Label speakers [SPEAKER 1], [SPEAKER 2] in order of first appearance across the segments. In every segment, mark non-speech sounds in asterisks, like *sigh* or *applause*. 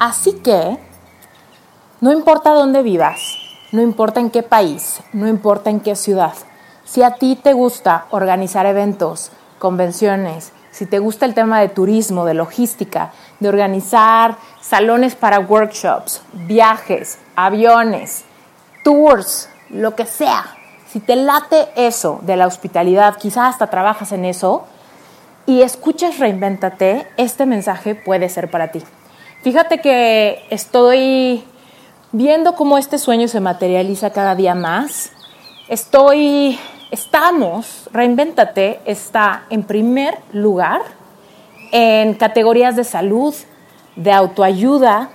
[SPEAKER 1] Así que, no importa dónde vivas, no importa en qué país, no importa en qué ciudad, si a ti te gusta organizar eventos, convenciones, si te gusta el tema de turismo, de logística, de organizar salones para workshops, viajes, aviones, tours, lo que sea, si te late eso de la hospitalidad, quizás hasta trabajas en eso, y escuchas Reinvéntate, este mensaje puede ser para ti. Fíjate que estoy viendo cómo este sueño se materializa cada día más. Estoy, estamos, Reinvéntate está en primer lugar en categorías de salud, de autoayuda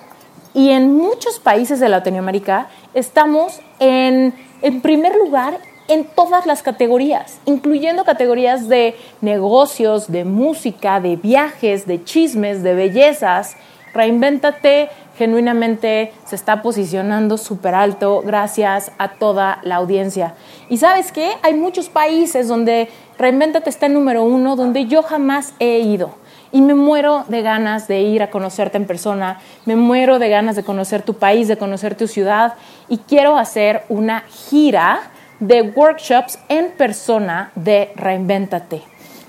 [SPEAKER 1] y en muchos países de Latinoamérica estamos en, en primer lugar en todas las categorías, incluyendo categorías de negocios, de música, de viajes, de chismes, de bellezas. Reinvéntate genuinamente se está posicionando súper alto gracias a toda la audiencia. Y sabes qué? Hay muchos países donde Reinvéntate está en número uno, donde yo jamás he ido. Y me muero de ganas de ir a conocerte en persona, me muero de ganas de conocer tu país, de conocer tu ciudad. Y quiero hacer una gira de workshops en persona de Reinvéntate.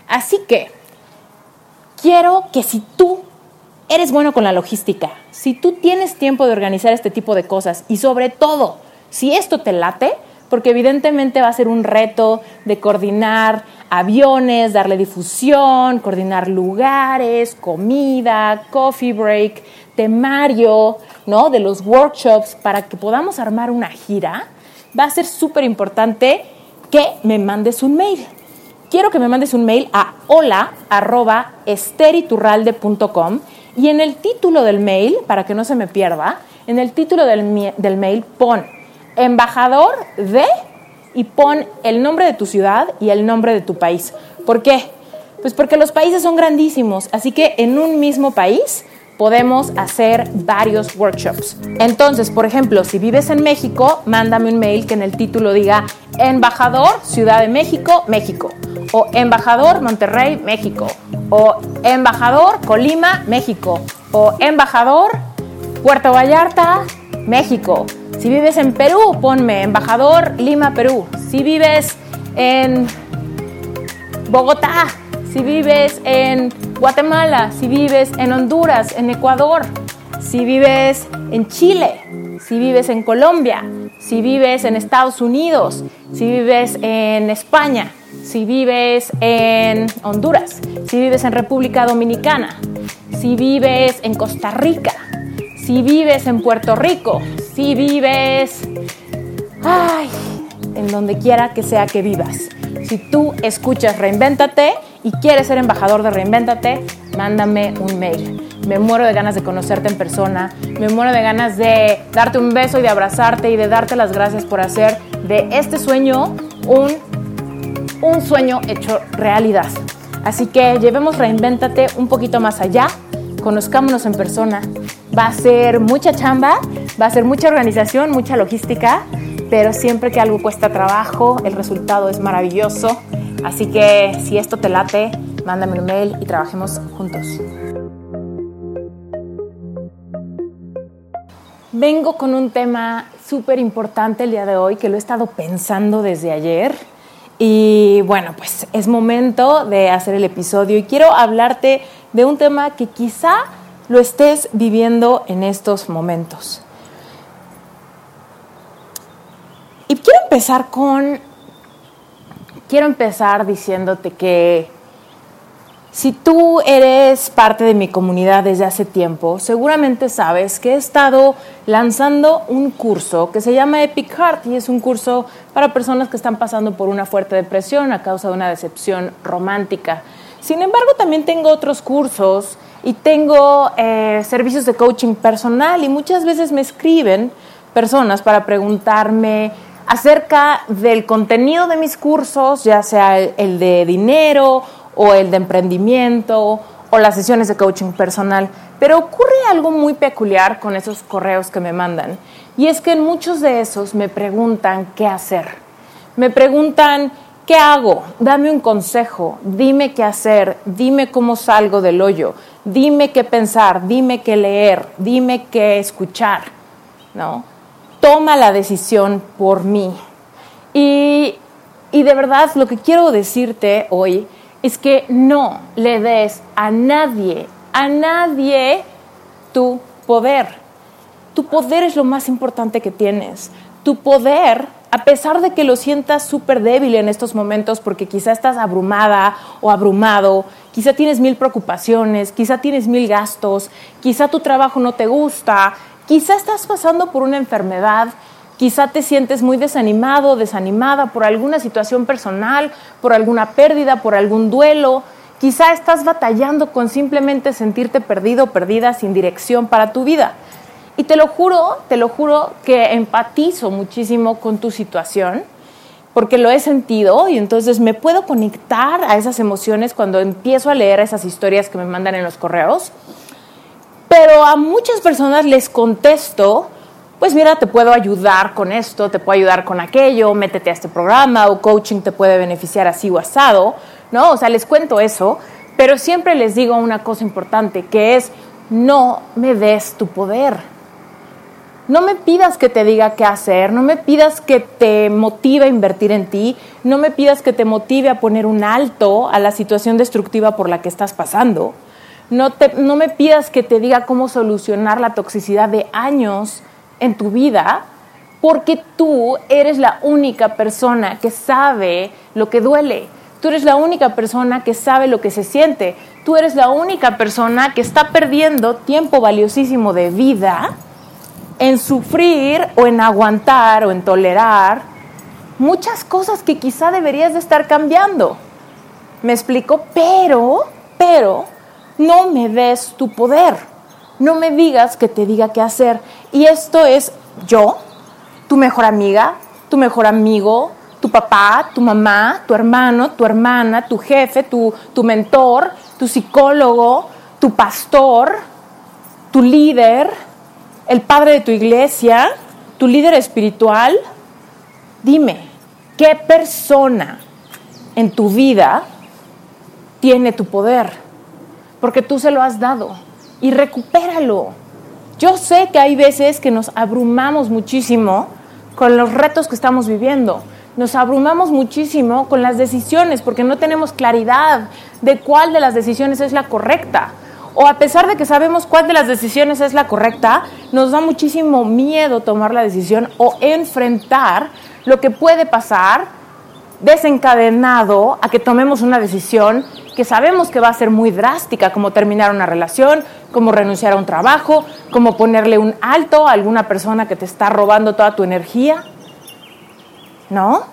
[SPEAKER 1] Así que quiero que si tú eres bueno con la logística, si tú tienes tiempo de organizar este tipo de cosas y sobre todo si esto te late, porque evidentemente va a ser un reto de coordinar aviones, darle difusión, coordinar lugares, comida, coffee break, temario, ¿no? De los workshops para que podamos armar una gira va a ser súper importante que me mandes un mail. Quiero que me mandes un mail a hola.esteriturralde.com y en el título del mail, para que no se me pierda, en el título del, mail pon embajador de y pon el nombre de tu ciudad y el nombre de tu país. ¿Por qué? Pues porque los países son grandísimos, así que en un mismo país podemos hacer varios workshops. Entonces, por ejemplo, si vives en México, mándame un mail que en el título diga Embajador Ciudad de México, México. O Embajador Monterrey, México. O Embajador Colima, México. O Embajador Puerto Vallarta, México. Si vives en Perú, ponme Embajador Lima, Perú. Si vives en Bogotá, si vives en Guatemala, si vives en Honduras, en Ecuador, si vives en Chile, si vives en Colombia, si vives en Estados Unidos, si vives en España, si vives en Honduras, si vives en República Dominicana, si vives en Costa Rica, si vives en Puerto Rico, si vives, ay, en donde quiera que sea que vivas. Si tú escuchas Reinvéntate y quieres ser embajador de Reinvéntate, mándame un mail. Me muero de ganas de conocerte en persona, me muero de ganas de darte un beso y de abrazarte y de darte las gracias por hacer de este sueño un, un sueño hecho realidad. Así que llevemos Reinvéntate un poquito más allá, conozcámonos en persona. Va a ser mucha chamba, va a ser mucha organización, mucha logística, pero siempre que algo cuesta trabajo, el resultado es maravilloso. Así que si esto te late, mándame un mail y trabajemos juntos. Vengo con un tema súper importante el día de hoy que lo he estado pensando desde ayer. Y bueno, pues es momento de hacer el episodio y quiero hablarte de un tema que quizá lo estés viviendo en estos momentos. Y quiero empezar con quiero empezar diciéndote que si tú eres parte de mi comunidad desde hace tiempo, seguramente sabes que he estado lanzando un curso que se llama Epic Heart y es un curso para personas que están pasando por una fuerte depresión a causa de una decepción romántica. Sin embargo, también tengo otros cursos y tengo eh, servicios de coaching personal y muchas veces me escriben personas para preguntarme acerca del contenido de mis cursos, ya sea el de dinero o el de emprendimiento o las sesiones de coaching personal. Pero ocurre algo muy peculiar con esos correos que me mandan. Y es que en muchos de esos me preguntan qué hacer. Me preguntan, ¿qué hago? Dame un consejo, dime qué hacer, dime cómo salgo del hoyo, dime qué pensar, dime qué leer, dime qué escuchar. ¿No? Toma la decisión por mí. Y, y de verdad lo que quiero decirte hoy es que no le des a nadie, a nadie tu poder. Tu poder es lo más importante que tienes. Tu poder, a pesar de que lo sientas súper débil en estos momentos porque quizá estás abrumada o abrumado, quizá tienes mil preocupaciones, quizá tienes mil gastos, quizá tu trabajo no te gusta, quizá estás pasando por una enfermedad, Quizá te sientes muy desanimado, desanimada por alguna situación personal, por alguna pérdida, por algún duelo. Quizá estás batallando con simplemente sentirte perdido, perdida, sin dirección para tu vida. Y te lo juro, te lo juro que empatizo muchísimo con tu situación, porque lo he sentido y entonces me puedo conectar a esas emociones cuando empiezo a leer esas historias que me mandan en los correos. Pero a muchas personas les contesto pues mira, te puedo ayudar con esto, te puedo ayudar con aquello, métete a este programa o coaching te puede beneficiar así o asado, ¿no? O sea, les cuento eso, pero siempre les digo una cosa importante, que es no me des tu poder. No me pidas que te diga qué hacer, no me pidas que te motive a invertir en ti, no me pidas que te motive a poner un alto a la situación destructiva por la que estás pasando. No, te, no me pidas que te diga cómo solucionar la toxicidad de años en tu vida porque tú eres la única persona que sabe lo que duele. Tú eres la única persona que sabe lo que se siente. Tú eres la única persona que está perdiendo tiempo valiosísimo de vida en sufrir o en aguantar o en tolerar muchas cosas que quizá deberías de estar cambiando. Me explico, pero, pero, no me des tu poder no me digas que te diga qué hacer. Y esto es yo, tu mejor amiga, tu mejor amigo, tu papá, tu mamá, tu hermano, tu hermana, tu jefe, tu, tu mentor, tu psicólogo, tu pastor, tu líder, el padre de tu iglesia, tu líder espiritual. Dime, ¿qué persona en tu vida tiene tu poder? Porque tú se lo has dado y recupéralo. Yo sé que hay veces que nos abrumamos muchísimo con los retos que estamos viviendo. Nos abrumamos muchísimo con las decisiones porque no tenemos claridad de cuál de las decisiones es la correcta. O a pesar de que sabemos cuál de las decisiones es la correcta, nos da muchísimo miedo tomar la decisión o enfrentar lo que puede pasar desencadenado a que tomemos una decisión que sabemos que va a ser muy drástica, como terminar una relación, como renunciar a un trabajo, como ponerle un alto a alguna persona que te está robando toda tu energía. ¿No?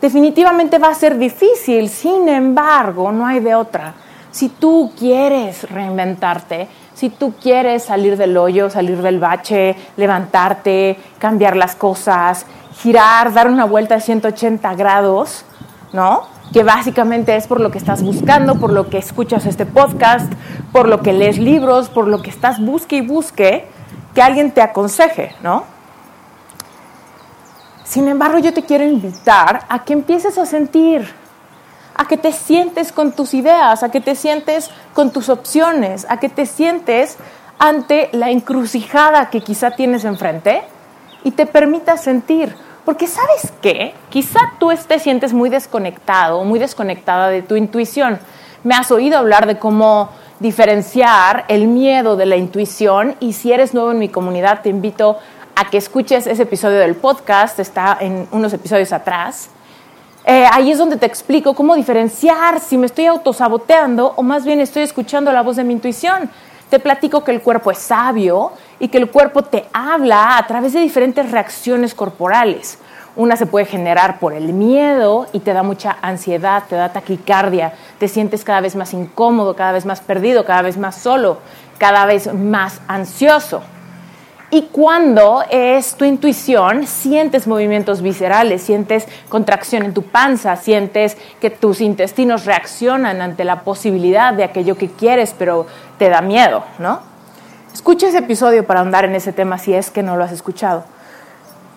[SPEAKER 1] Definitivamente va a ser difícil, sin embargo, no hay de otra. Si tú quieres reinventarte, si tú quieres salir del hoyo, salir del bache, levantarte, cambiar las cosas, girar, dar una vuelta de 180 grados, ¿no? Que básicamente es por lo que estás buscando, por lo que escuchas este podcast, por lo que lees libros, por lo que estás busque y busque que alguien te aconseje, ¿no? Sin embargo, yo te quiero invitar a que empieces a sentir, a que te sientes con tus ideas, a que te sientes con tus opciones, a que te sientes ante la encrucijada que quizá tienes enfrente y te permitas sentir. Porque sabes qué, quizá tú te sientes muy desconectado, muy desconectada de tu intuición. Me has oído hablar de cómo diferenciar el miedo de la intuición y si eres nuevo en mi comunidad te invito a que escuches ese episodio del podcast, está en unos episodios atrás. Eh, ahí es donde te explico cómo diferenciar si me estoy autosaboteando o más bien estoy escuchando la voz de mi intuición. Te platico que el cuerpo es sabio y que el cuerpo te habla a través de diferentes reacciones corporales. Una se puede generar por el miedo y te da mucha ansiedad, te da taquicardia, te sientes cada vez más incómodo, cada vez más perdido, cada vez más solo, cada vez más ansioso. Y cuando es tu intuición, sientes movimientos viscerales, sientes contracción en tu panza, sientes que tus intestinos reaccionan ante la posibilidad de aquello que quieres, pero te da miedo, ¿no? Escucha ese episodio para andar en ese tema si es que no lo has escuchado.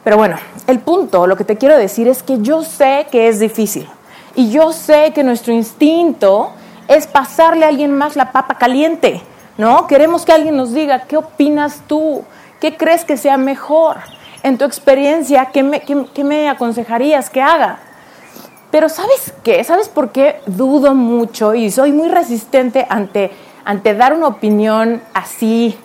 [SPEAKER 1] Pero bueno, el punto, lo que te quiero decir es que yo sé que es difícil y yo sé que nuestro instinto es pasarle a alguien más la papa caliente, ¿no? Queremos que alguien nos diga, ¿qué opinas tú? ¿Qué crees que sea mejor? En tu experiencia, ¿qué me, aconsejarías que haga? Pero ¿sabes qué? ¿Sabes por qué dudo mucho y soy muy resistente ante, ante dar una opinión así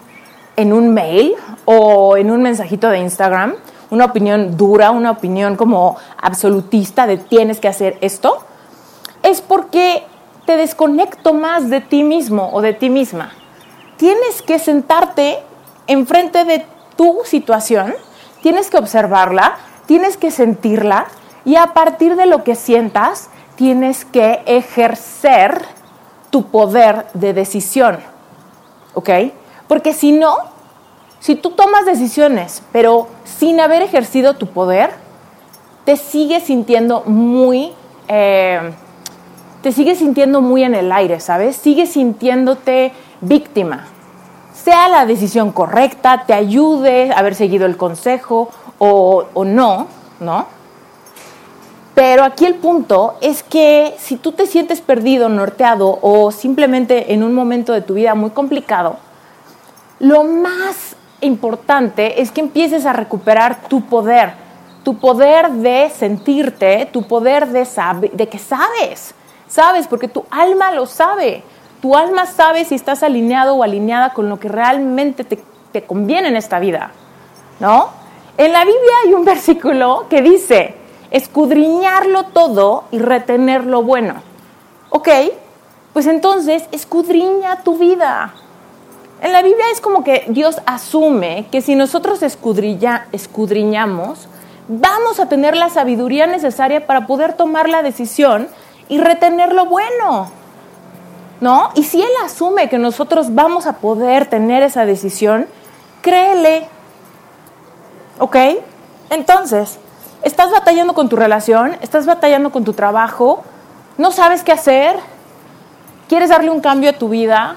[SPEAKER 1] en un mail o en un mensajito de Instagram? Una opinión dura, una opinión como absolutista de tienes que hacer esto. Es porque te desconecto más de ti mismo o de ti misma. Tienes que sentarte enfrente de tu situación, tienes que observarla, tienes que sentirla y a partir de lo que sientas, tienes que ejercer tu poder de decisión. ¿Ok? Porque si no, si tú tomas decisiones, pero sin haber ejercido tu poder, te sigues sintiendo muy, eh, te sigues sintiendo muy en el aire, ¿sabes? Sigues sintiéndote víctima sea la decisión correcta, te ayude a haber seguido el consejo o, no, ¿no? Pero aquí el punto es que si tú te sientes perdido, norteado o simplemente en un momento de tu vida muy complicado, lo más importante es que empieces a recuperar tu poder, tu poder de sentirte, tu poder de, de que sabes, sabes, porque tu alma lo sabe. Tu alma sabe si estás alineado o alineada con lo que realmente te, conviene en esta vida, ¿no? En la Biblia hay un versículo que dice, escudriñarlo todo y retener lo bueno. ¿Ok? Pues entonces, escudriña tu vida. En la Biblia es como que Dios asume que si nosotros escudriñamos, vamos a tener la sabiduría necesaria para poder tomar la decisión y retener lo bueno. ¿no? Y si Él asume que nosotros vamos a poder tener esa decisión, créele. ¿Ok? Entonces, estás batallando con tu relación, estás batallando con tu trabajo, no sabes qué hacer, quieres darle un cambio a tu vida,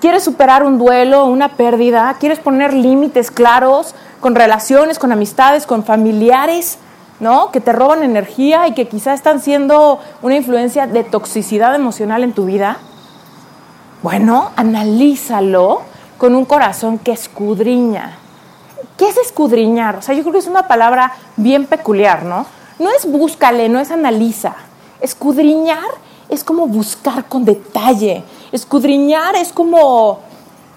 [SPEAKER 1] quieres superar un duelo, una pérdida, quieres poner límites claros con relaciones, con amistades, con familiares. ¿no? Que te roban energía y que quizá están siendo una influencia de toxicidad emocional en tu vida. Bueno, analízalo con un corazón que escudriña. ¿Qué es escudriñar? O sea, yo creo que es una palabra bien peculiar, ¿no? No es búscale, no es analiza. Escudriñar es como buscar con detalle. Escudriñar es como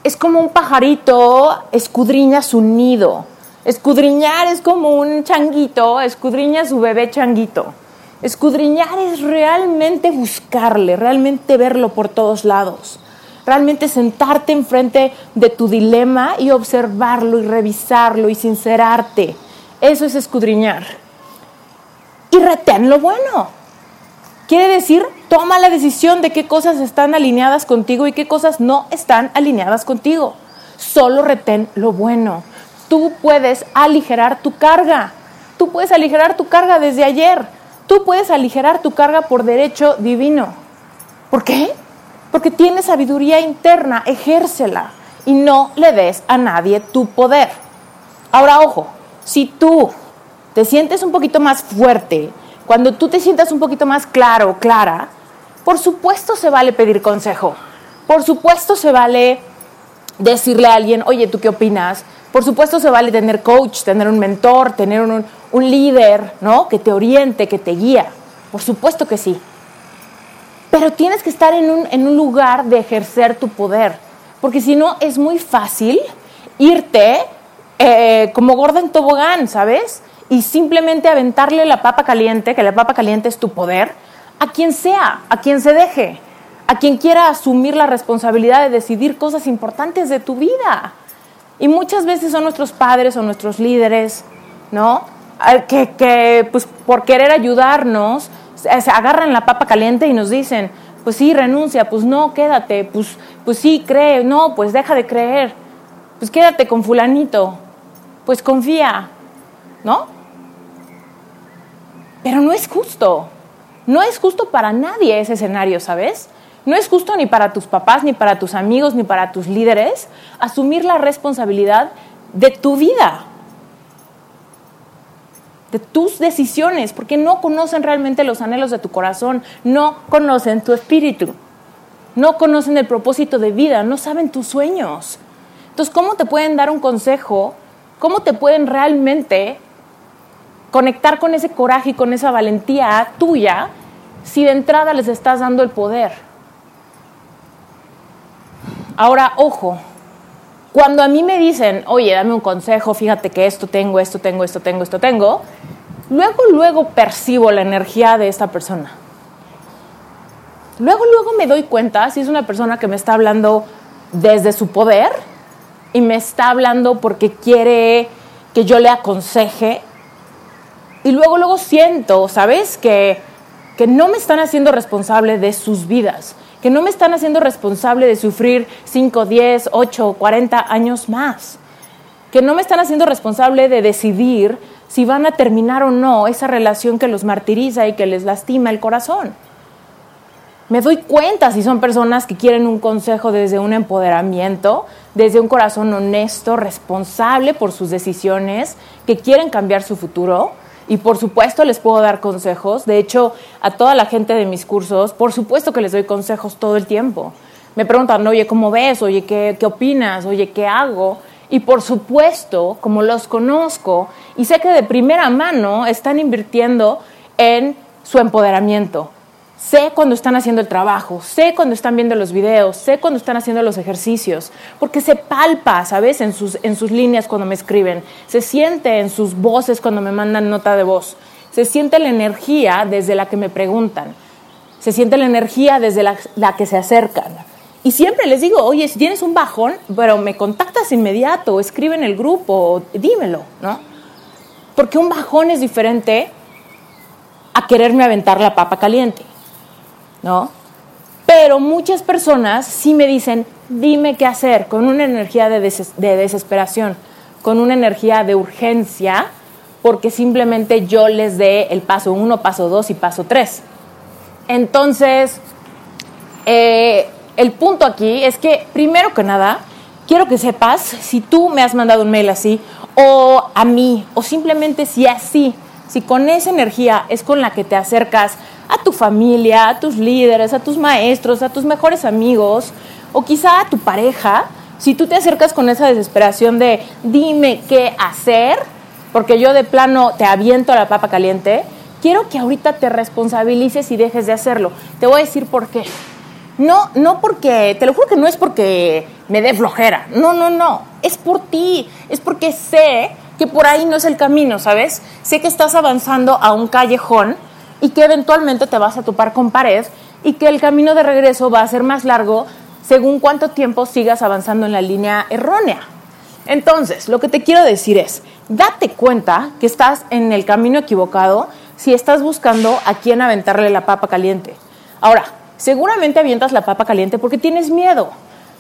[SPEAKER 1] es como un pajarito escudriña su nido. Escudriñar es como un changuito, escudriña su bebé changuito. Escudriñar es realmente buscarle, realmente verlo por todos lados. Realmente sentarte enfrente de tu dilema y observarlo y revisarlo y sincerarte. Eso es escudriñar. Y retén lo bueno. Quiere decir, toma la decisión de qué cosas están alineadas contigo y qué cosas no están alineadas contigo. Solo retén lo bueno tú puedes aligerar tu carga. Tú puedes aligerar tu carga desde ayer. Tú puedes aligerar tu carga por derecho divino. ¿Por qué? Porque tienes sabiduría interna, ejércela y no le des a nadie tu poder. Ahora, ojo, si tú te sientes un poquito más fuerte, cuando tú te sientas un poquito más claro, clara, por supuesto se vale pedir consejo. Por supuesto se vale decirle a alguien, oye, ¿tú qué opinas? Por supuesto se vale tener coach, tener un mentor, tener un, líder, ¿no? Que te oriente, que te guía. Por supuesto que sí. Pero tienes que estar en un, en un lugar de ejercer tu poder. Porque si no, es muy fácil irte eh, como gorda en tobogán, ¿sabes? Y simplemente aventarle la papa caliente, que la papa caliente es tu poder, a quien sea, a quien se deje, a quien quiera asumir la responsabilidad de decidir cosas importantes de tu vida. Y muchas veces son nuestros padres o nuestros líderes, ¿no? Que, que pues por querer ayudarnos, se agarran la papa caliente y nos dicen, pues sí, renuncia, pues no, quédate, pues, pues sí, cree, no, pues deja de creer, pues quédate con fulanito, pues confía, ¿no? Pero no es justo, no es justo para nadie ese escenario, ¿sabes? No es justo ni para tus papás, ni para tus amigos, ni para tus líderes asumir la responsabilidad de tu vida, de tus decisiones, porque no conocen realmente los anhelos de tu corazón, no conocen tu espíritu, no conocen el propósito de vida, no saben tus sueños. Entonces, ¿cómo te pueden dar un consejo? ¿Cómo te pueden realmente conectar con ese coraje y con esa valentía tuya si de entrada les estás dando el poder? Ahora, ojo, cuando a mí me dicen, oye, dame un consejo, fíjate que esto tengo, esto tengo, esto tengo, esto tengo, luego, luego percibo la energía de esta persona. Luego, luego me doy cuenta si es una persona que me está hablando desde su poder y me está hablando porque quiere que yo le aconseje. Y luego, luego siento, ¿sabes? Que, que no me están haciendo responsable de sus vidas que no me están haciendo responsable de sufrir 5, 10, 8, 40 años más, que no me están haciendo responsable de decidir si van a terminar o no esa relación que los martiriza y que les lastima el corazón. Me doy cuenta si son personas que quieren un consejo desde un empoderamiento, desde un corazón honesto, responsable por sus decisiones, que quieren cambiar su futuro, y por supuesto les puedo dar consejos. De hecho, a toda la gente de mis cursos, por supuesto que les doy consejos todo el tiempo. Me preguntan, oye, ¿cómo ves? Oye, ¿qué, qué opinas? Oye, ¿qué hago? Y por supuesto, como los conozco y sé que de primera mano están invirtiendo en su empoderamiento, Sé cuando están haciendo el trabajo, sé cuando están viendo los videos, sé cuando están haciendo los ejercicios, porque se palpa, ¿sabes? En sus, en sus líneas cuando me escriben, se siente en sus voces cuando me mandan nota de voz, se siente la energía desde la que me preguntan, se siente la energía desde la, la que se acercan. Y siempre les digo, oye, si tienes un bajón, pero me contactas inmediato, escribe en el grupo, dímelo, ¿no? Porque un bajón es diferente a quererme aventar la papa caliente. ¿No? Pero muchas personas sí me dicen, dime qué hacer, con una energía de, desesperación, con una energía de urgencia, porque simplemente yo les dé el paso uno, paso dos y paso tres. Entonces, eh, el punto aquí es que, primero que nada, quiero que sepas si tú me has mandado un mail así, o a mí, o simplemente si así, si con esa energía es con la que te acercas a tu familia, a tus líderes, a tus maestros, a tus mejores amigos o quizá a tu pareja, si tú te acercas con esa desesperación de dime qué hacer, porque yo de plano te aviento a la papa caliente, quiero que ahorita te responsabilices y dejes de hacerlo. Te voy a decir por qué. No, no porque, te lo juro que no es porque me dé flojera, no, no, no, es por ti, es porque sé que por ahí no es el camino, ¿sabes? Sé que estás avanzando a un callejón y que eventualmente te vas a topar con pared y que el camino de regreso va a ser más largo según cuánto tiempo sigas avanzando en la línea errónea. Entonces, lo que te quiero decir es, date cuenta que estás en el camino equivocado si estás buscando a quién aventarle la papa caliente. Ahora, seguramente avientas la papa caliente porque tienes miedo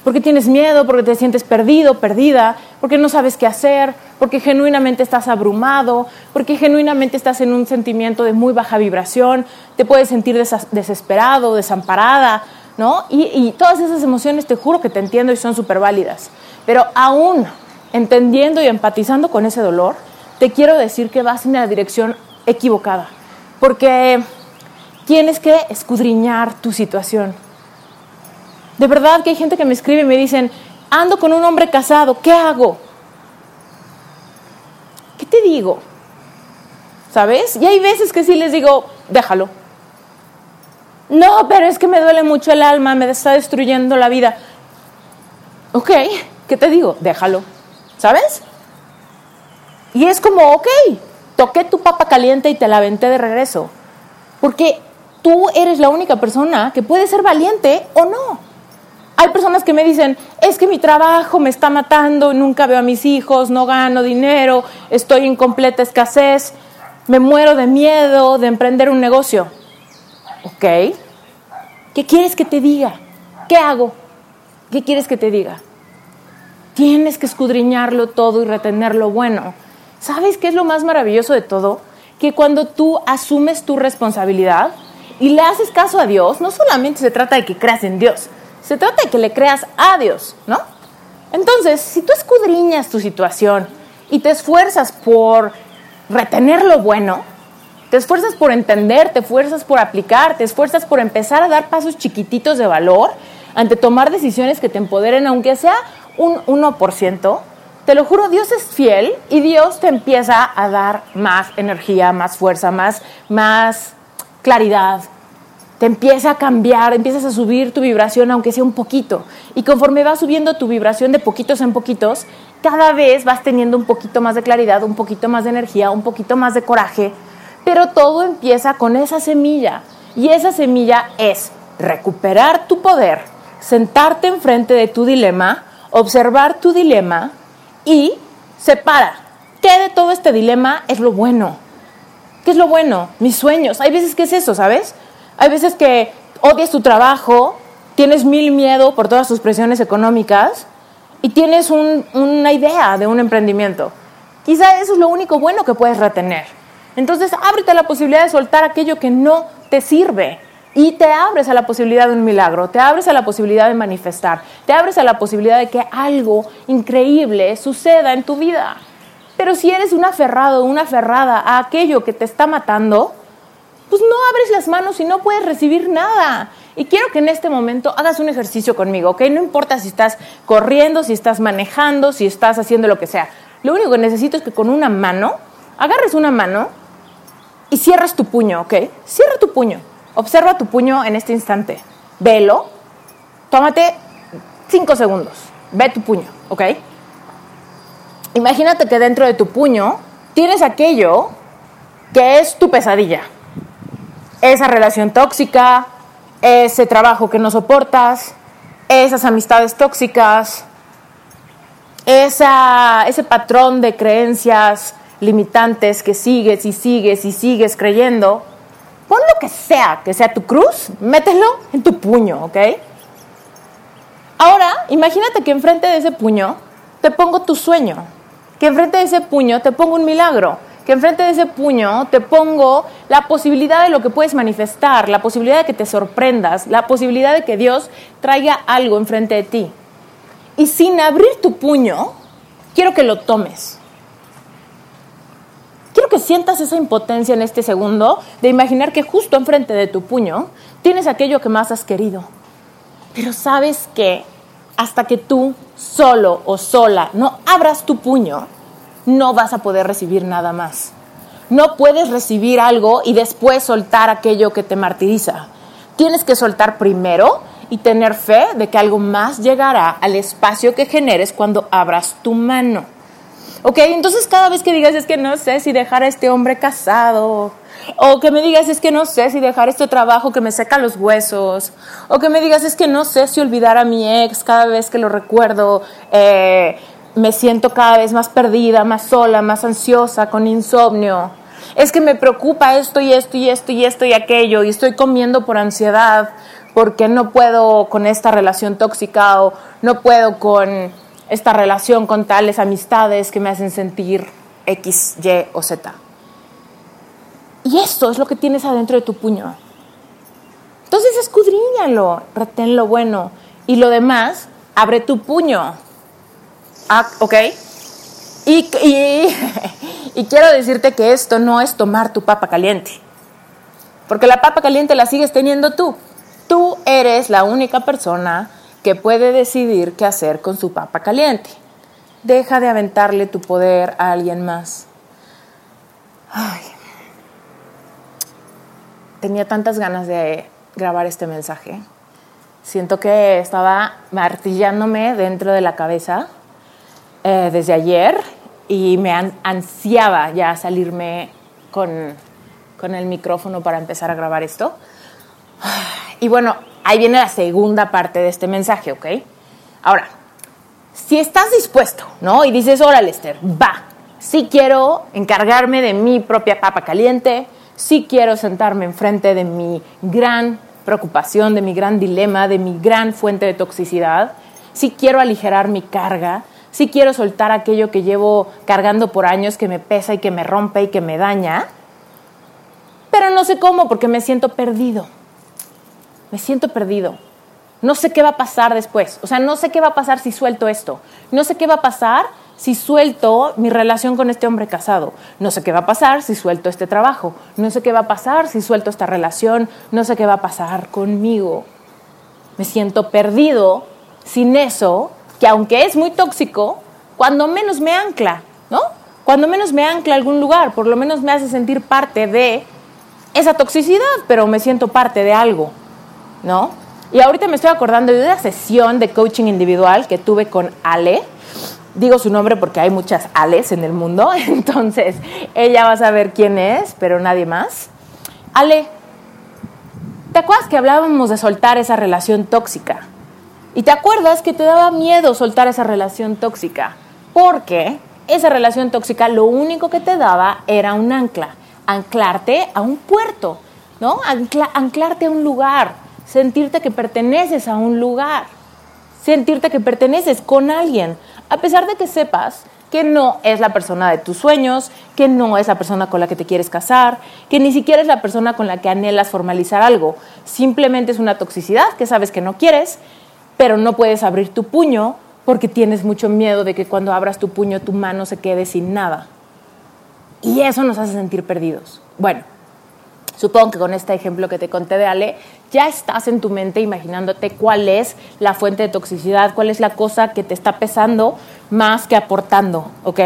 [SPEAKER 1] porque tienes miedo, porque te sientes perdido, perdida, porque no sabes qué hacer, porque genuinamente estás abrumado, porque genuinamente estás en un sentimiento de muy baja vibración, te puedes sentir desesperado, desamparada, ¿no? Y, todas esas emociones te juro que te entiendo y son súper válidas. Pero aún entendiendo y empatizando con ese dolor, te quiero decir que vas en la dirección equivocada, porque tienes que escudriñar tu situación de verdad que hay gente que me escribe y me dicen, ando con un hombre casado, ¿qué hago? ¿Qué te digo? ¿Sabes? Y hay veces que sí les digo, déjalo. No, pero es que me duele mucho el alma, me está destruyendo la vida. Ok, ¿qué te digo? Déjalo. ¿Sabes? Y es como, ok, toqué tu papa caliente y te la aventé de regreso. Porque tú eres la única persona que puede ser valiente o no. Hay personas que me dicen, es que mi trabajo me está matando, nunca veo a mis hijos, no gano dinero, estoy en completa escasez, me muero de miedo de emprender un negocio. ¿Ok? ¿Qué quieres que te diga? ¿Qué hago? ¿Qué quieres que te diga? Tienes que escudriñarlo todo y retener lo bueno. ¿Sabes qué es lo más maravilloso de todo? Que cuando tú asumes tu responsabilidad y le haces caso a Dios, no solamente se trata de que creas en Dios, se trata de que le creas a Dios, ¿no? Entonces, si tú escudriñas tu situación y te esfuerzas por retener lo bueno, te esfuerzas por entender, te esfuerzas por aplicar, te esfuerzas por empezar a dar pasos chiquititos de valor ante tomar decisiones que te empoderen, aunque sea un 1%, te lo juro, Dios es fiel y Dios te empieza a dar más energía, más fuerza, más, más claridad. Te empieza a cambiar, empiezas a subir tu vibración, aunque sea un poquito. Y conforme va subiendo tu vibración de poquitos en poquitos, cada vez vas teniendo un poquito más de claridad, un poquito más de energía, un poquito más de coraje pero todo empieza con esa semilla. Y esa semilla es recuperar tu poder, sentarte enfrente de tu dilema, observar tu dilema y separa. ¿Qué de todo este dilema es lo bueno? ¿Qué es lo bueno? Mis sueños. Hay veces que es eso, ¿sabes? Hay veces que odias tu trabajo, tienes mil miedo por todas tus presiones económicas y tienes una idea de un emprendimiento. Quizá eso es lo único bueno que puedes retener. Entonces, ábrete la posibilidad de soltar aquello que no te sirve. Y te abres a la posibilidad de un milagro, te abres a la posibilidad de manifestar, te abres a la posibilidad de que algo increíble suceda en tu vida. Pero si eres un aferrado, una aferrada a aquello que te está matando, pues no abres las manos y no puedes recibir nada. Y quiero que en este momento hagas un ejercicio conmigo, ¿ok? No importa si estás corriendo, si estás manejando, si estás haciendo lo que sea. Lo único que necesito es que con una mano, agarres una mano y cierras tu puño, ¿ok? Cierra tu puño. Observa tu puño en este instante. Velo. Tómate cinco segundos. Ve tu puño, ¿ok? Imagínate que dentro de tu puño tienes aquello que es tu pesadilla. Esa relación tóxica, ese trabajo que no soportas, esas amistades tóxicas, esa, ese patrón de creencias limitantes que sigues y sigues y sigues creyendo, pon lo que sea, que sea tu cruz, mételo en tu puño, ¿ok? Ahora, imagínate que enfrente de ese puño te pongo tu sueño, que enfrente de ese puño te pongo un milagro, que enfrente de ese puño te pongo la posibilidad de lo que puedes manifestar, la posibilidad de que te sorprendas, la posibilidad de que Dios traiga algo enfrente de ti. Y sin abrir tu puño, quiero que lo tomes quiero que sientas esa impotencia en este segundo de imaginar que justo enfrente de tu puño tienes aquello que más has querido. Pero sabes que hasta que tú solo o sola no abras tu puño, no vas a poder recibir nada más. No puedes recibir algo y después soltar aquello que te martiriza. Tienes que soltar primero y tener fe de que algo más llegará al espacio que generes cuando abras tu mano. ¿Ok? Entonces cada vez que digas es que no sé si dejar a este hombre casado, o que me digas es que no sé si dejar este trabajo que me seca los huesos, o que me digas es que no sé si olvidar a mi ex cada vez que lo recuerdo, eh, me siento cada vez más perdida, más sola, más ansiosa, con insomnio. Es que me preocupa esto y esto y esto y esto y aquello, y estoy comiendo por ansiedad porque no puedo con esta relación tóxica o no puedo con esta relación con tales amistades que me hacen sentir X, Y o Z. Y esto es lo que tienes adentro de tu puño. Entonces escudriñalo, retén lo bueno y lo demás, abre tu puño. Ah, ¿Ok? Y, y, *laughs* y quiero decirte que esto no es tomar tu papa caliente. Porque la papa caliente la sigues teniendo tú. Tú eres la única persona que puede decidir qué hacer con su papa caliente. Deja de aventarle tu poder a alguien más. Ay. Tenía tantas ganas de grabar este mensaje. Siento que estaba martillándome dentro de la cabeza eh, desde ayer y me ansiaba ya salirme con, con el micrófono para empezar a grabar esto. *sighs* Y bueno, ahí viene la segunda parte de este mensaje, ¿ok? Ahora, si estás dispuesto, ¿no? Y dices, órale, Lester, va, sí quiero encargarme de mi propia papa caliente, sí quiero sentarme enfrente de mi gran preocupación, de mi gran dilema, de mi gran fuente de toxicidad, sí quiero aligerar mi carga, sí quiero soltar aquello que llevo cargando por años, que me pesa y que me rompe y que me daña, pero no sé cómo porque me siento perdido me siento perdido. No sé qué va a pasar después. O sea, no sé qué va a pasar si suelto esto. No sé qué va a pasar si suelto mi relación con este hombre casado. No sé qué va a pasar si suelto este trabajo. No sé qué va a pasar si suelto esta relación. No sé qué va a pasar conmigo. Me siento perdido sin eso, que aunque es muy tóxico, cuando menos me ancla, ¿no? Cuando menos me ancla a algún lugar, por lo menos me hace sentir parte de esa toxicidad, pero me siento parte de algo. ¿no? Y ahorita me estoy acordando de una sesión de coaching individual que tuve con Ale. Digo su nombre porque hay muchas Ales en el mundo, *laughs* entonces ella va a saber quién es, pero nadie más. Ale, ¿te acuerdas que hablábamos de soltar esa relación tóxica? Y te acuerdas que te daba miedo soltar esa relación tóxica, porque esa relación tóxica lo único que te daba era un ancla, anclarte a un puerto, ¿no? anclarte a un lugar sentirte que perteneces a un lugar, sentirte que perteneces con alguien, a pesar de que sepas que no es la persona de tus sueños, que no es la persona con la que te quieres casar, que ni siquiera es la persona con la que anhelas formalizar algo. Simplemente es una toxicidad que sabes que no quieres, pero no puedes abrir tu puño porque tienes mucho miedo de que cuando abras tu puño tu mano se quede sin nada. Y eso nos hace sentir perdidos. Bueno, Supongo que con este ejemplo que te conté de Ale, ya estás en tu mente imaginándote cuál es la fuente de toxicidad, cuál es la cosa que te está pesando más que aportando, ¿ok?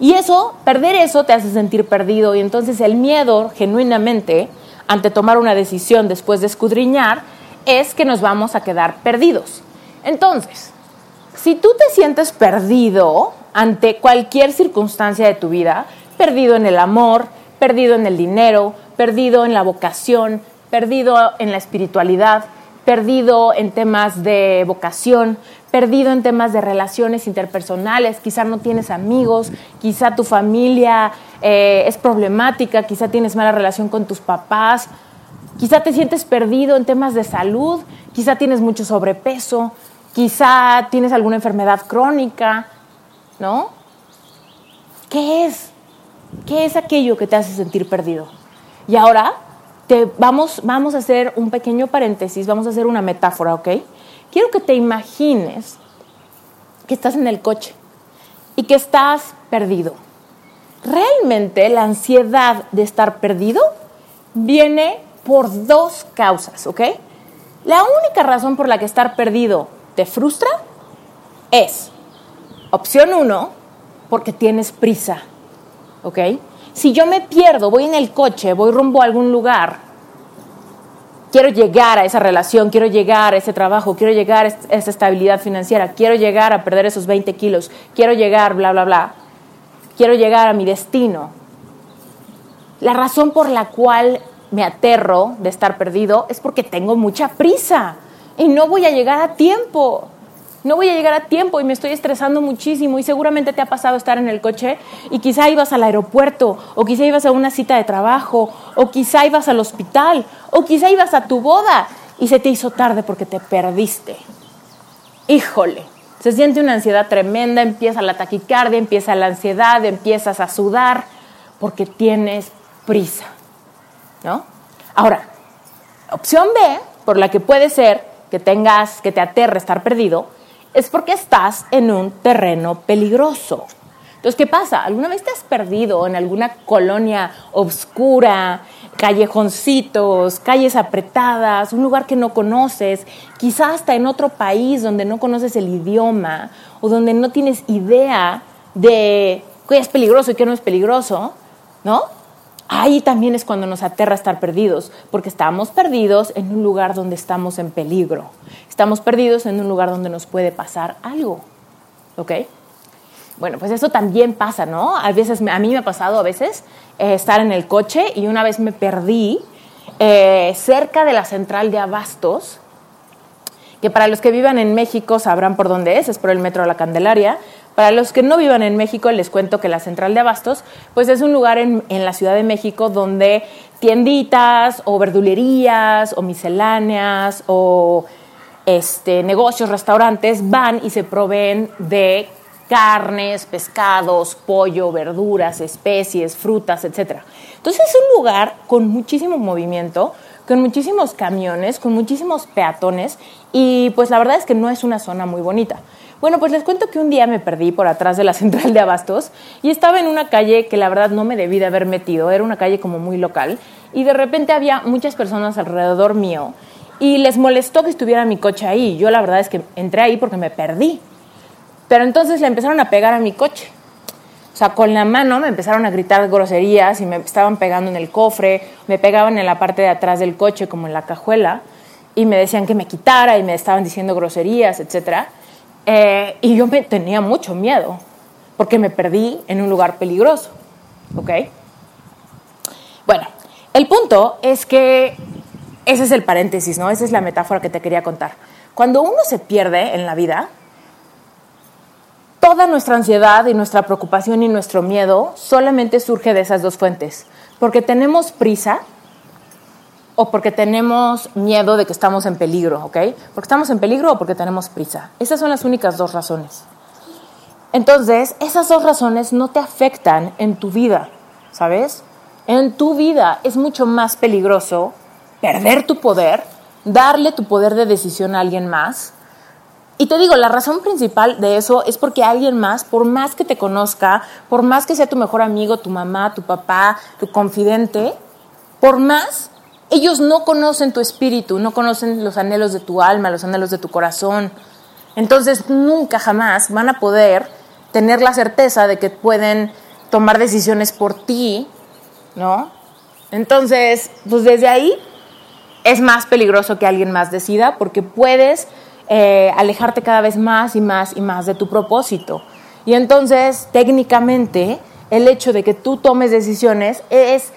[SPEAKER 1] Y eso, perder eso te hace sentir perdido y entonces el miedo, genuinamente, ante tomar una decisión después de escudriñar, es que nos vamos a quedar perdidos. Entonces, si tú te sientes perdido ante cualquier circunstancia de tu vida, perdido en el amor, perdido en el dinero, perdido en la vocación, perdido en la espiritualidad, perdido en temas de vocación, perdido en temas de relaciones interpersonales, quizá no tienes amigos, quizá tu familia eh, es problemática, quizá tienes mala relación con tus papás, quizá te sientes perdido en temas de salud, quizá tienes mucho sobrepeso, quizá tienes alguna enfermedad crónica, ¿no? ¿Qué es? ¿Qué es aquello que te hace sentir perdido? Y ahora te, vamos, vamos a hacer un pequeño paréntesis, vamos a hacer una metáfora, ¿ok? Quiero que te imagines que estás en el coche y que estás perdido. Realmente la ansiedad de estar perdido viene por dos causas, ¿ok? La única razón por la que estar perdido te frustra es, opción uno, porque tienes prisa, ¿ok? Si yo me pierdo, voy en el coche, voy rumbo a algún lugar, quiero llegar a esa relación, quiero llegar a ese trabajo, quiero llegar a esa estabilidad financiera, quiero llegar a perder esos 20 kilos, quiero llegar, bla, bla, bla, quiero llegar a mi destino. La razón por la cual me aterro de estar perdido es porque tengo mucha prisa y no voy a llegar a tiempo no voy a llegar a tiempo y me estoy estresando muchísimo y seguramente te ha pasado estar en el coche y quizá ibas al aeropuerto o quizá ibas a una cita de trabajo o quizá ibas al hospital o quizá ibas a tu boda y se te hizo tarde porque te perdiste. Híjole, se siente una ansiedad tremenda, empieza la taquicardia, empieza la ansiedad, empiezas a sudar porque tienes prisa. ¿No? Ahora, opción B, por la que puede ser que tengas, que te aterre estar perdido, es porque estás en un terreno peligroso. Entonces, ¿qué pasa? ¿Alguna vez te has perdido en alguna colonia oscura, callejoncitos, calles apretadas, un lugar que no conoces, quizás hasta en otro país donde no conoces el idioma o donde no tienes idea de qué es peligroso y qué no es peligroso, ¿no? Ahí también es cuando nos aterra estar perdidos, porque estamos perdidos en un lugar donde estamos en peligro. Estamos perdidos en un lugar donde nos puede pasar algo. ¿Ok? Bueno, pues eso también pasa, ¿no? A veces, a mí me ha pasado a veces eh, estar en el coche y una vez me perdí eh, cerca de la central de Abastos, que para los que vivan en México sabrán por dónde es, es por el metro de la Candelaria. Para los que no vivan en México, les cuento que la central de Abastos, pues es un lugar en, la Ciudad de México donde tienditas o verdulerías o misceláneas o este, negocios, restaurantes van y se proveen de carnes, pescados, pollo, verduras, especies, frutas, etc. Entonces es un lugar con muchísimo movimiento, con muchísimos camiones, con muchísimos peatones y pues la verdad es que no es una zona muy bonita. Bueno, pues les cuento que un día me perdí por atrás de la central de Abastos y estaba en una calle que la verdad no me debí de haber metido, era una calle como muy local y de repente había muchas personas alrededor mío y les molestó que estuviera mi coche ahí. Yo la verdad es que entré ahí porque me perdí. Pero entonces le empezaron a pegar a mi coche. O sea, con la mano me empezaron a gritar groserías y me estaban pegando en el cofre, me pegaban en la parte de atrás del coche, como en la cajuela, y me decían que me quitara y me estaban diciendo groserías, etc. Eh, y yo me tenía mucho miedo, porque me perdí en un lugar peligroso. ¿Ok? Bueno, el punto es que ese es el paréntesis, ¿no? Esa es la metáfora que te quería contar. Cuando uno se pierde en la vida, toda nuestra ansiedad y nuestra preocupación y nuestro miedo solamente surge de esas dos fuentes. Porque tenemos prisa o porque tenemos miedo de que estamos en peligro, ¿ok? Porque estamos en peligro o porque tenemos prisa. Esas son las únicas dos razones. Entonces, esas dos razones no te afectan en tu vida, ¿sabes? En tu vida es mucho más peligroso perder tu poder, darle tu poder de decisión a alguien más. Y te digo, la razón principal de eso es porque alguien más, por más que te conozca, por más que sea tu mejor amigo, tu mamá, tu papá, tu confidente, por más, ellos no conocen tu espíritu, no conocen los anhelos de tu alma, los anhelos de tu corazón. Entonces nunca jamás van a poder tener la certeza de que pueden tomar decisiones por ti, ¿no? Entonces, pues desde ahí es más peligroso que alguien más decida porque puedes eh, alejarte cada vez más y más y más de tu propósito. Y entonces, técnicamente, el hecho de que tú tomes decisiones es,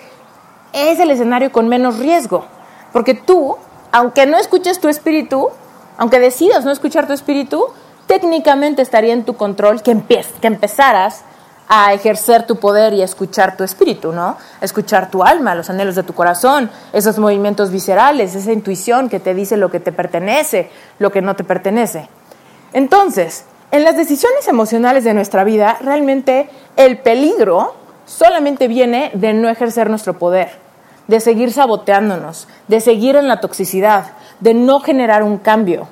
[SPEAKER 1] es el escenario con menos riesgo. Porque tú, aunque no escuches tu espíritu, aunque decidas no escuchar tu espíritu, técnicamente estaría en tu control que, que empezaras a ejercer tu poder y a escuchar tu espíritu, ¿no? Escuchar tu alma, los anhelos de tu corazón, esos movimientos viscerales, esa intuición que te dice lo que te pertenece, lo que no te pertenece. Entonces, en las decisiones emocionales de nuestra vida, realmente el peligro solamente viene de no ejercer nuestro poder, de seguir saboteándonos, de seguir en la toxicidad, de no generar un cambio,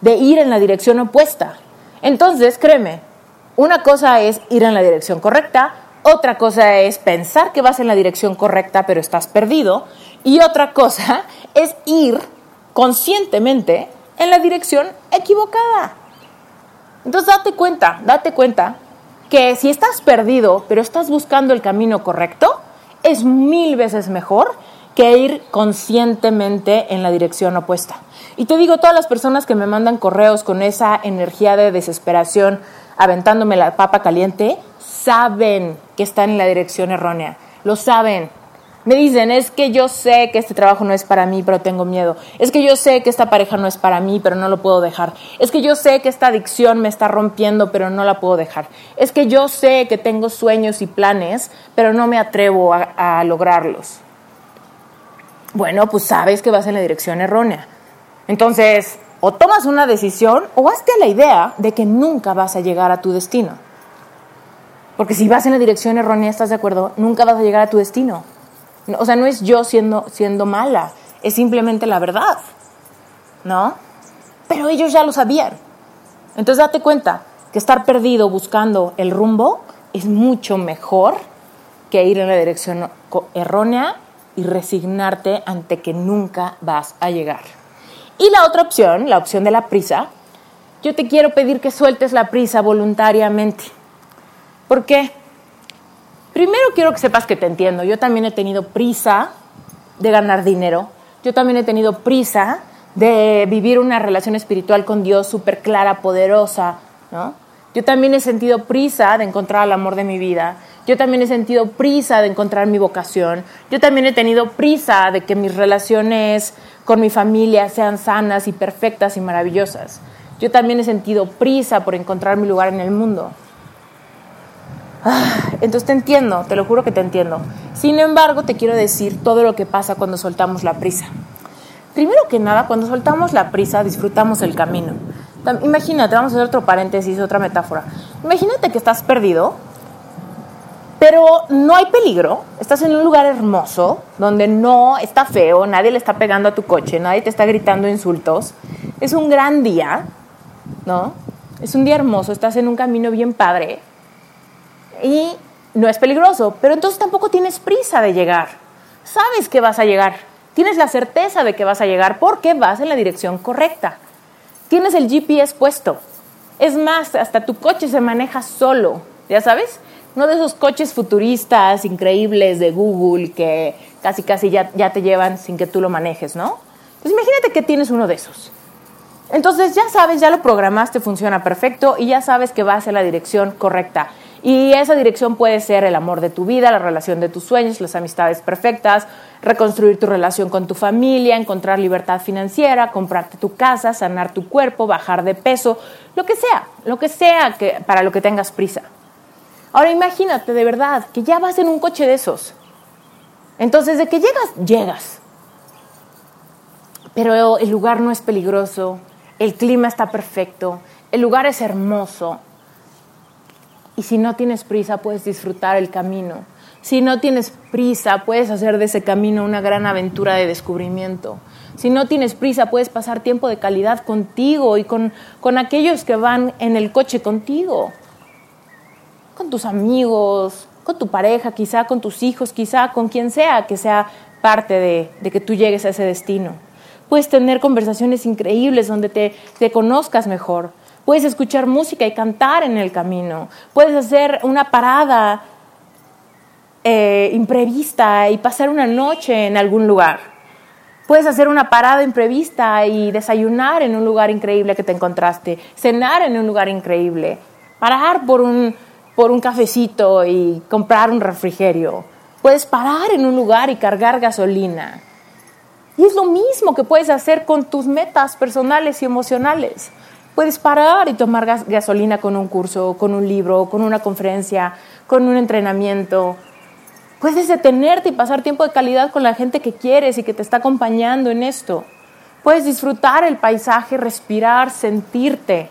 [SPEAKER 1] de ir en la dirección opuesta. Entonces, créeme, una cosa es ir en la dirección correcta, otra cosa es pensar que vas en la dirección correcta pero estás perdido y otra cosa *laughs* es ir conscientemente en la dirección equivocada. Entonces date cuenta, date cuenta que si estás perdido pero estás buscando el camino correcto, es mil veces mejor que ir conscientemente en la dirección opuesta. Y te digo, todas las personas que me mandan correos con esa energía de desesperación, aventándome la papa caliente, saben que están en la dirección errónea. Lo saben. Me dicen, es que yo sé que este trabajo no es para mí, pero tengo miedo. Es que yo sé que esta pareja no es para mí, pero no lo puedo dejar. Es que yo sé que esta adicción me está rompiendo, pero no la puedo dejar. Es que yo sé que tengo sueños y planes, pero no me atrevo a, lograrlos. Bueno, pues sabes que vas en la dirección errónea. Entonces, o tomas una decisión o hazte la idea de que nunca vas a llegar a tu destino. Porque si vas en la dirección errónea, ¿estás de acuerdo? Nunca vas a llegar a tu destino. O sea, no es yo siendo, siendo mala, es simplemente la verdad. ¿No? Pero ellos ya lo sabían. Entonces date cuenta que estar perdido buscando el rumbo es mucho mejor que ir en la dirección errónea y resignarte ante que nunca vas a llegar. Y la otra opción, la opción de la prisa, yo te quiero pedir que sueltes la prisa voluntariamente. ¿Por qué? Primero quiero que sepas que te entiendo. Yo también he tenido prisa de ganar dinero. Yo también he tenido prisa de vivir una relación espiritual con Dios súper clara, poderosa, ¿no? Yo también he sentido prisa de encontrar el amor de mi vida. Yo también he sentido prisa de encontrar mi vocación. Yo también he tenido prisa de que mis relaciones con mi familia sean sanas y perfectas y maravillosas. Yo también he sentido prisa por encontrar mi lugar en el mundo. Ah, entonces te entiendo, te lo juro que te entiendo. Sin embargo, te quiero decir todo lo que pasa cuando soltamos la prisa. Primero que nada, cuando soltamos la prisa, disfrutamos el camino. Imagínate, vamos a hacer otro paréntesis, otra metáfora. Imagínate que estás perdido, pero no hay peligro. Estás en un lugar hermoso, donde no está feo, nadie le está pegando a tu coche, nadie te está gritando insultos. Es un gran día, ¿no? Es un día hermoso, estás en un camino bien padre y no es peligroso, pero entonces tampoco tienes prisa de llegar. Sabes que vas a llegar, tienes la certeza de que vas a llegar porque vas en la dirección correcta. Tienes el GPS puesto. Es más, hasta tu coche se maneja solo, ¿ya sabes? Uno de esos coches futuristas increíbles de Google que casi casi ya, ya te llevan sin que tú lo manejes, ¿no? Pues imagínate que tienes uno de esos. Entonces ya sabes, ya lo programaste, funciona perfecto y ya sabes que vas en la dirección correcta. Y esa dirección puede ser el amor de tu vida, la relación de tus sueños, las amistades perfectas, reconstruir tu relación con tu familia, encontrar libertad financiera, comprarte tu casa, sanar tu cuerpo, bajar de peso, lo que sea, lo que sea que, para lo que tengas prisa. Ahora imagínate de verdad que ya vas en un coche de esos. Entonces, de que llegas, llegas. Pero el lugar no es peligroso, el clima está perfecto, el lugar es hermoso, y si no tienes prisa, puedes disfrutar el camino. Si no tienes prisa, puedes hacer de ese camino una gran aventura de descubrimiento. Si no tienes prisa, puedes pasar tiempo de calidad contigo y con, con aquellos que van en el coche contigo. Con tus amigos, con tu pareja, quizá con tus hijos, quizá con quien sea que sea parte de, de que tú llegues a ese destino. Puedes tener conversaciones increíbles donde te, te conozcas mejor Puedes escuchar música y cantar en el camino. Puedes hacer una parada eh, imprevista y pasar una noche en algún lugar. Puedes hacer una parada imprevista y desayunar en un lugar increíble que te encontraste, cenar en un lugar increíble, parar por un, por un cafecito y comprar un refrigerio. Puedes parar en un lugar y cargar gasolina. Y es lo mismo que puedes hacer con tus metas personales y emocionales. Puedes parar y tomar gasolina con un curso, con un libro, con una conferencia, con un entrenamiento. Puedes detenerte y pasar tiempo de calidad con la gente que quieres y que te está acompañando en esto. Puedes disfrutar el paisaje, respirar, sentirte.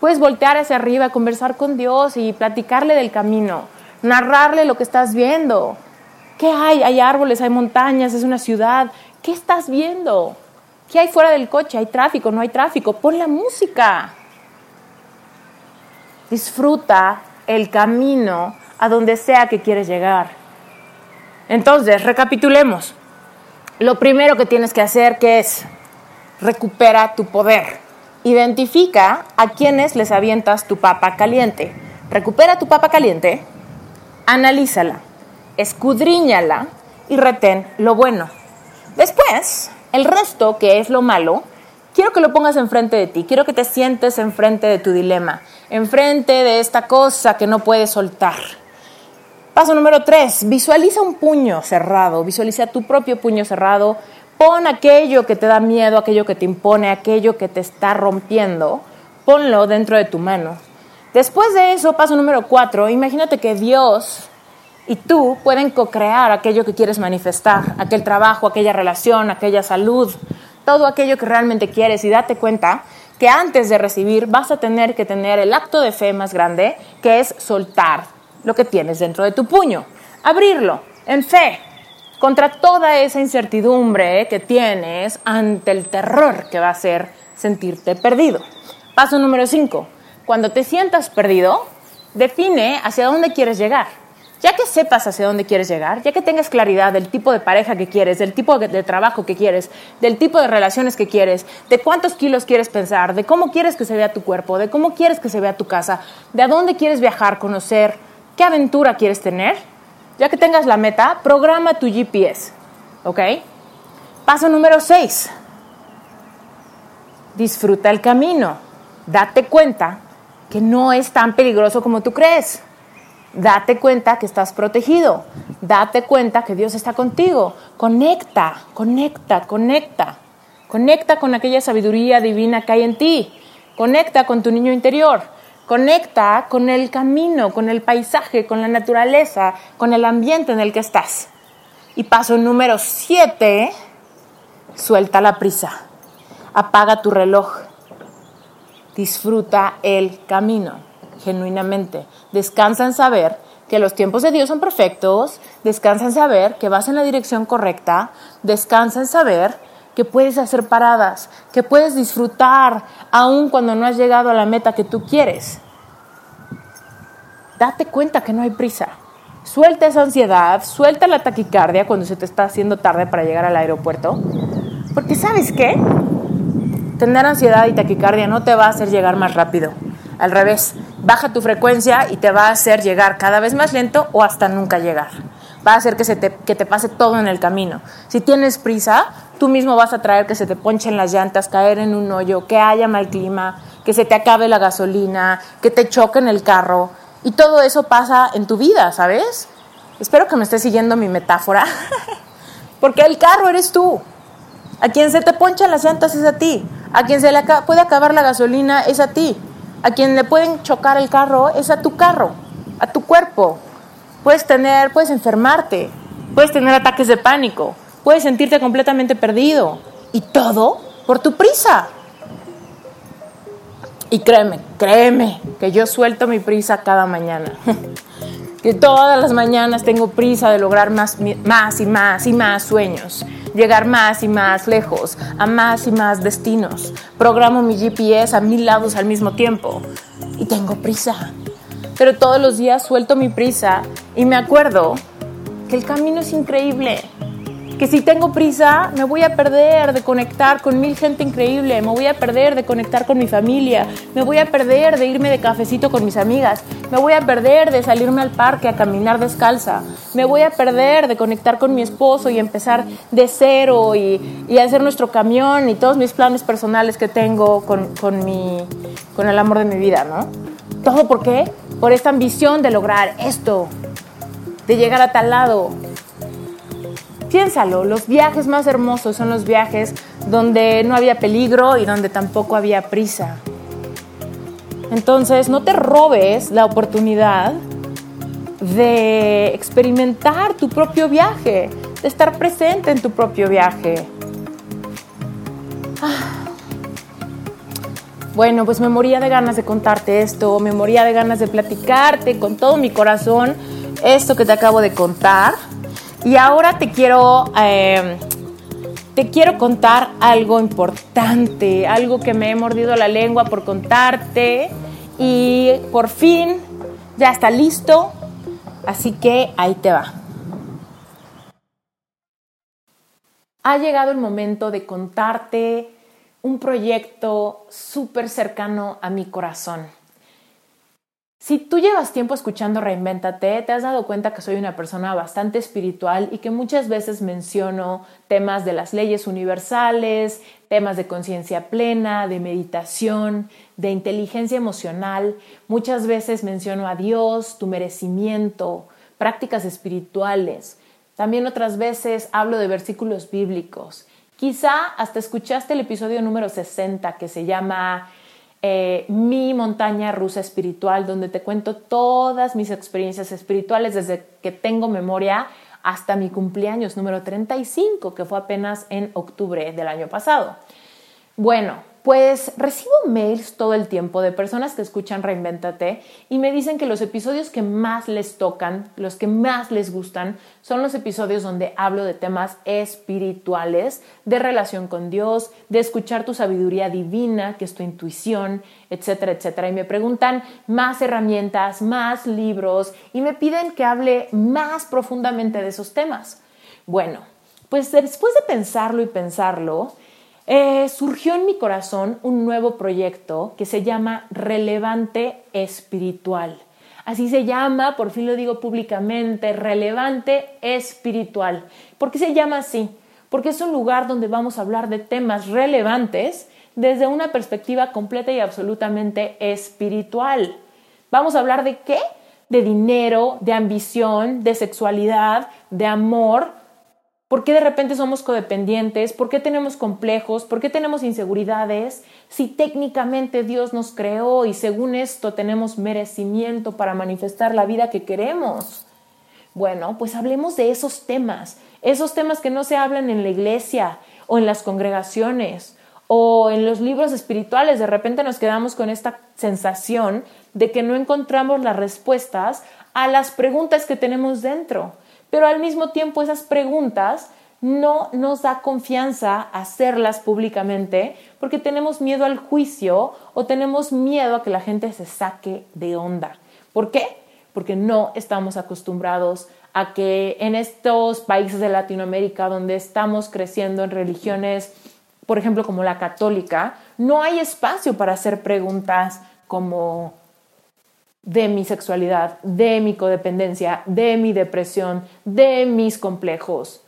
[SPEAKER 1] Puedes voltear hacia arriba, conversar con Dios y platicarle del camino, narrarle lo que estás viendo. ¿Qué hay? Hay árboles, hay montañas, es una ciudad. ¿Qué estás viendo? ¿Qué hay fuera del coche? ¿Hay tráfico? ¿No hay tráfico? Pon la música. Disfruta el camino a donde sea que quieres llegar. Entonces, recapitulemos. Lo primero que tienes que hacer que es recupera tu poder. Identifica a quienes les avientas tu papa caliente. Recupera tu papa caliente, analízala, escudriñala y retén lo bueno. Después, el resto, que es lo malo, quiero que lo pongas enfrente de ti, quiero que te sientes enfrente de tu dilema, enfrente de esta cosa que no puedes soltar. Paso número tres, visualiza un puño cerrado, visualiza tu propio puño cerrado, pon aquello que te da miedo, aquello que te impone, aquello que te está rompiendo, ponlo dentro de tu mano. Después de eso, paso número cuatro, imagínate que Dios y tú pueden co-crear aquello que quieres manifestar, aquel trabajo, aquella relación, aquella salud, todo aquello que realmente quieres y date cuenta que antes de recibir vas a tener que tener el acto de fe más grande, que es soltar lo que tienes dentro de tu puño, abrirlo en fe contra toda esa incertidumbre que tienes ante el terror que va a ser sentirte perdido. Paso número 5. Cuando te sientas perdido, define hacia dónde quieres llegar. Ya que sepas hacia dónde quieres llegar, ya que tengas claridad del tipo de pareja que quieres, del tipo de trabajo que quieres, del tipo de relaciones que quieres, de cuántos kilos quieres pensar, de cómo quieres que se vea tu cuerpo, de cómo quieres que se vea tu casa, de a dónde quieres viajar, conocer, qué aventura quieres tener, ya que tengas la meta, programa tu GPS. ¿Ok? Paso número 6. Disfruta el camino. Date cuenta que no es tan peligroso como tú crees. Date cuenta que estás protegido. Date cuenta que Dios está contigo. Conecta, conecta, conecta. Conecta con aquella sabiduría divina que hay en ti. Conecta con tu niño interior. Conecta con el camino, con el paisaje, con la naturaleza, con el ambiente en el que estás. Y paso número siete, suelta la prisa. Apaga tu reloj. Disfruta el camino, genuinamente. Descansa en saber que los tiempos de Dios son perfectos. Descansa en saber que vas en la dirección correcta. Descansa en saber que puedes hacer paradas, que puedes disfrutar aun cuando no has llegado a la meta que tú quieres. Date cuenta que no hay prisa. Suelta esa ansiedad, suelta la taquicardia cuando se te está haciendo tarde para llegar al aeropuerto. Porque sabes qué? Tener ansiedad y taquicardia no te va a hacer llegar más rápido. Al revés, baja tu frecuencia y te va a hacer llegar cada vez más lento o hasta nunca llegar. Va a hacer que, se te, que te pase todo en el camino. Si tienes prisa, tú mismo vas a traer que se te ponchen las llantas, caer en un hoyo, que haya mal clima, que se te acabe la gasolina, que te choque en el carro. Y todo eso pasa en tu vida, ¿sabes? Espero que me estés siguiendo mi metáfora. *laughs* Porque el carro eres tú. A quien se te ponchan las llantas es a ti. A quien se le puede acabar la gasolina es a ti. A quien le pueden chocar el carro es a tu carro, a tu cuerpo. Puedes tener, puedes enfermarte, puedes tener ataques de pánico, puedes sentirte completamente perdido. Y todo por tu prisa. Y créeme, créeme, que yo suelto mi prisa cada mañana. *laughs* que todas las mañanas tengo prisa de lograr más, más y más y más sueños, llegar más y más lejos, a más y más destinos. Programo mi GPS a mil lados al mismo tiempo y tengo prisa. Pero todos los días suelto mi prisa y me acuerdo que el camino es increíble que si tengo prisa me voy a perder de conectar con mil gente increíble, me voy a perder de conectar con mi familia, me voy a perder de irme de cafecito con mis amigas, me voy a perder de salirme al parque a caminar descalza, me voy a perder de conectar con mi esposo y empezar de cero y, hacer nuestro camión y todos mis planes personales que tengo con, con, mi, con el amor de mi vida, ¿no? ¿Todo por qué? Por esta ambición de lograr esto, de llegar a tal lado, Piénsalo, los viajes más hermosos son los viajes donde no había peligro y donde tampoco había prisa. Entonces, no te robes la oportunidad de experimentar tu propio viaje, de estar presente en tu propio viaje. Ah. Bueno, pues me moría de ganas de contarte esto, me moría de ganas de platicarte con todo mi corazón esto que te acabo de contar. Y ahora te quiero, eh, te quiero contar algo importante, algo que me he mordido la lengua por contarte y por fin ya está listo, así que ahí te va. Ha llegado el momento de contarte un proyecto súper cercano a mi corazón. Si tú llevas tiempo escuchando Reinventate, te has dado cuenta que soy una persona bastante espiritual y que muchas veces menciono temas de las leyes universales, temas de conciencia plena, de meditación, de inteligencia emocional. Muchas veces menciono a Dios, tu merecimiento, prácticas espirituales. También otras veces hablo de versículos bíblicos. Quizá hasta escuchaste el episodio número 60 que se llama eh, mi montaña rusa espiritual, donde te cuento todas mis experiencias espirituales desde que tengo memoria hasta mi cumpleaños número 35, que fue apenas en octubre del año pasado. Bueno, pues recibo mails todo el tiempo de personas que escuchan Reinventate y me dicen que los episodios que más les tocan, los que más les gustan, son los episodios donde hablo de temas espirituales, de relación con Dios, de escuchar tu sabiduría divina, que es tu intuición, etcétera, etcétera. Y me preguntan más herramientas, más libros y me piden que hable más profundamente de esos temas. Bueno, pues después de pensarlo y pensarlo, eh, surgió en mi corazón un nuevo proyecto que se llama Relevante Espiritual. Así se llama, por fin lo digo públicamente, Relevante Espiritual. ¿Por qué se llama así? Porque es un lugar donde vamos a hablar de temas relevantes desde una perspectiva completa y absolutamente espiritual. Vamos a hablar de qué? De dinero, de ambición, de sexualidad, de amor. ¿Por qué de repente somos codependientes? ¿Por qué tenemos complejos? ¿Por qué tenemos inseguridades? Si técnicamente Dios nos creó y según esto tenemos merecimiento para manifestar la vida que queremos. Bueno, pues hablemos de esos temas, esos temas que no se hablan en la iglesia o en las congregaciones o en los libros espirituales. De repente nos quedamos con esta sensación de que no encontramos las respuestas a las preguntas que tenemos dentro. Pero al mismo tiempo esas preguntas no nos da confianza hacerlas públicamente porque tenemos miedo al juicio o tenemos miedo a que la gente se saque de onda. ¿Por qué? Porque no estamos acostumbrados a que en estos países de Latinoamérica donde estamos creciendo en religiones, por ejemplo como la católica, no hay espacio para hacer preguntas como de mi sexualidad, de mi codependencia, de mi depresión, de mis complejos.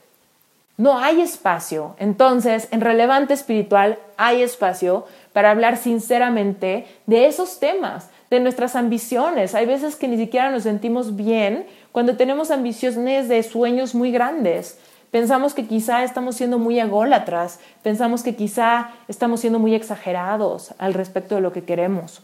[SPEAKER 1] No hay espacio. Entonces, en relevante espiritual hay espacio para hablar sinceramente de esos temas, de nuestras ambiciones. Hay veces que ni siquiera nos sentimos bien cuando tenemos ambiciones de sueños muy grandes. Pensamos que quizá estamos siendo muy ególatras, pensamos que quizá estamos siendo muy exagerados al respecto de lo que queremos.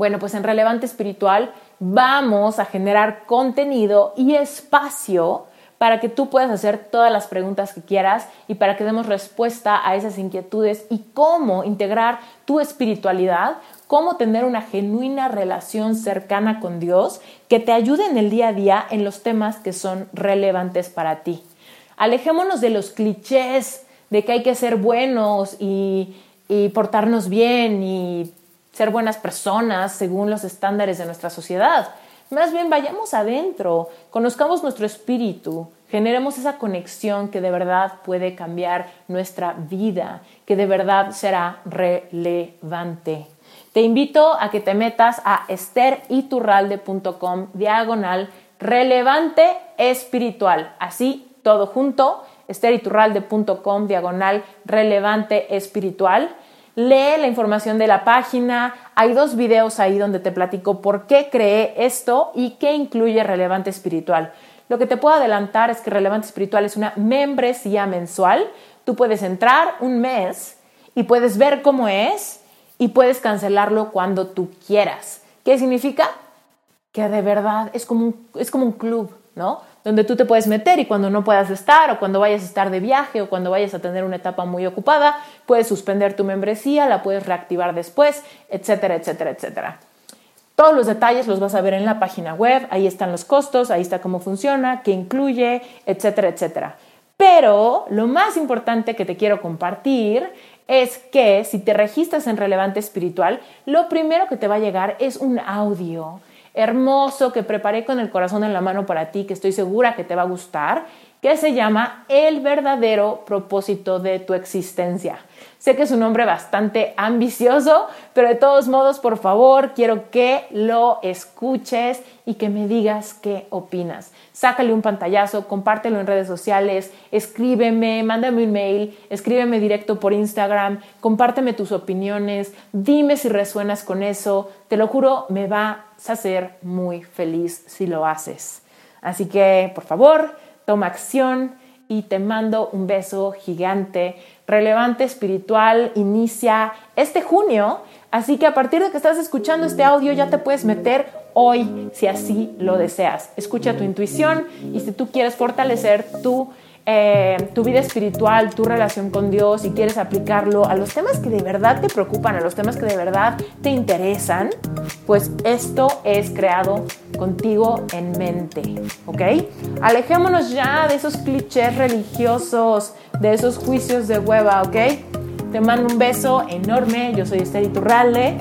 [SPEAKER 1] Bueno, pues en relevante espiritual vamos a generar contenido y espacio para que tú puedas hacer todas las preguntas que quieras y para que demos respuesta a esas inquietudes y cómo integrar tu espiritualidad cómo tener una genuina relación cercana con Dios que te ayude en el día a día en los temas que son relevantes para ti. Alejémonos de los clichés de que hay que ser buenos y, y portarnos bien y ser buenas personas según los estándares de nuestra sociedad. Más bien vayamos adentro, conozcamos nuestro espíritu, generemos esa conexión que de verdad puede cambiar nuestra vida, que de verdad será relevante. Te invito a que te metas a esteriturralde.com diagonal relevante espiritual. Así, todo junto, esteriturralde.com diagonal relevante espiritual. Lee la información de la página. Hay dos videos ahí donde te platico por qué creé esto y qué incluye relevante espiritual. Lo que te puedo adelantar es que relevante espiritual es una membresía mensual. Tú puedes entrar un mes y puedes ver cómo es y puedes cancelarlo cuando tú quieras. ¿Qué significa? Que de verdad es como un, es como un club, ¿no? Donde tú te puedes meter y cuando no puedas estar o cuando vayas a estar de viaje o cuando vayas a tener una etapa muy ocupada, puedes suspender tu membresía, la puedes reactivar después, etcétera, etcétera, etcétera. Todos los detalles los vas a ver en la página web, ahí están los costos, ahí está cómo funciona, qué incluye, etcétera, etcétera. Pero lo más importante que te quiero compartir es que si te registras en Relevante Espiritual, lo primero que te va a llegar es un audio hermoso que preparé con el corazón en la mano para ti, que estoy segura que te va a gustar, que se llama El verdadero propósito de tu existencia. Sé que es un nombre bastante ambicioso, pero de todos modos, por favor, quiero que lo escuches y que me digas qué opinas. Sácale un pantallazo, compártelo en redes sociales, escríbeme, mándame un mail, escríbeme directo por Instagram, compárteme tus opiniones, dime si resuenas con eso. Te lo juro, me vas a hacer muy feliz si lo haces. Así que, por favor, toma acción y te mando un beso gigante relevante espiritual inicia este junio, así que a partir de que estás escuchando este audio ya te puedes meter hoy si así lo deseas. Escucha tu intuición y si tú quieres fortalecer tu eh, tu vida espiritual, tu relación con Dios y quieres aplicarlo a los temas que de verdad te preocupan, a los temas que de verdad te interesan, pues esto es creado contigo en mente, ¿ok? Alejémonos ya de esos clichés religiosos, de esos juicios de hueva, ¿ok? Te mando un beso enorme, yo soy Esther Iturralde.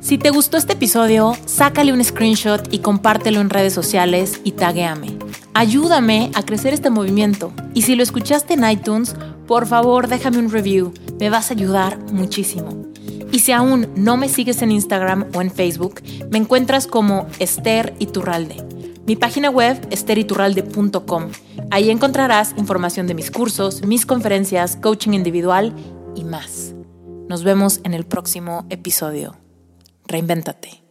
[SPEAKER 2] Si te gustó este episodio, sácale un screenshot y compártelo en redes sociales y taguéame. Ayúdame a crecer este movimiento. Y si lo escuchaste en iTunes, por favor déjame un review. Me vas a ayudar muchísimo. Y si aún no me sigues en Instagram o en Facebook, me encuentras como Esther Iturralde. Mi página web esteriturralde.com. Ahí encontrarás información de mis cursos, mis conferencias, coaching individual y más. Nos vemos en el próximo episodio. Reinvéntate.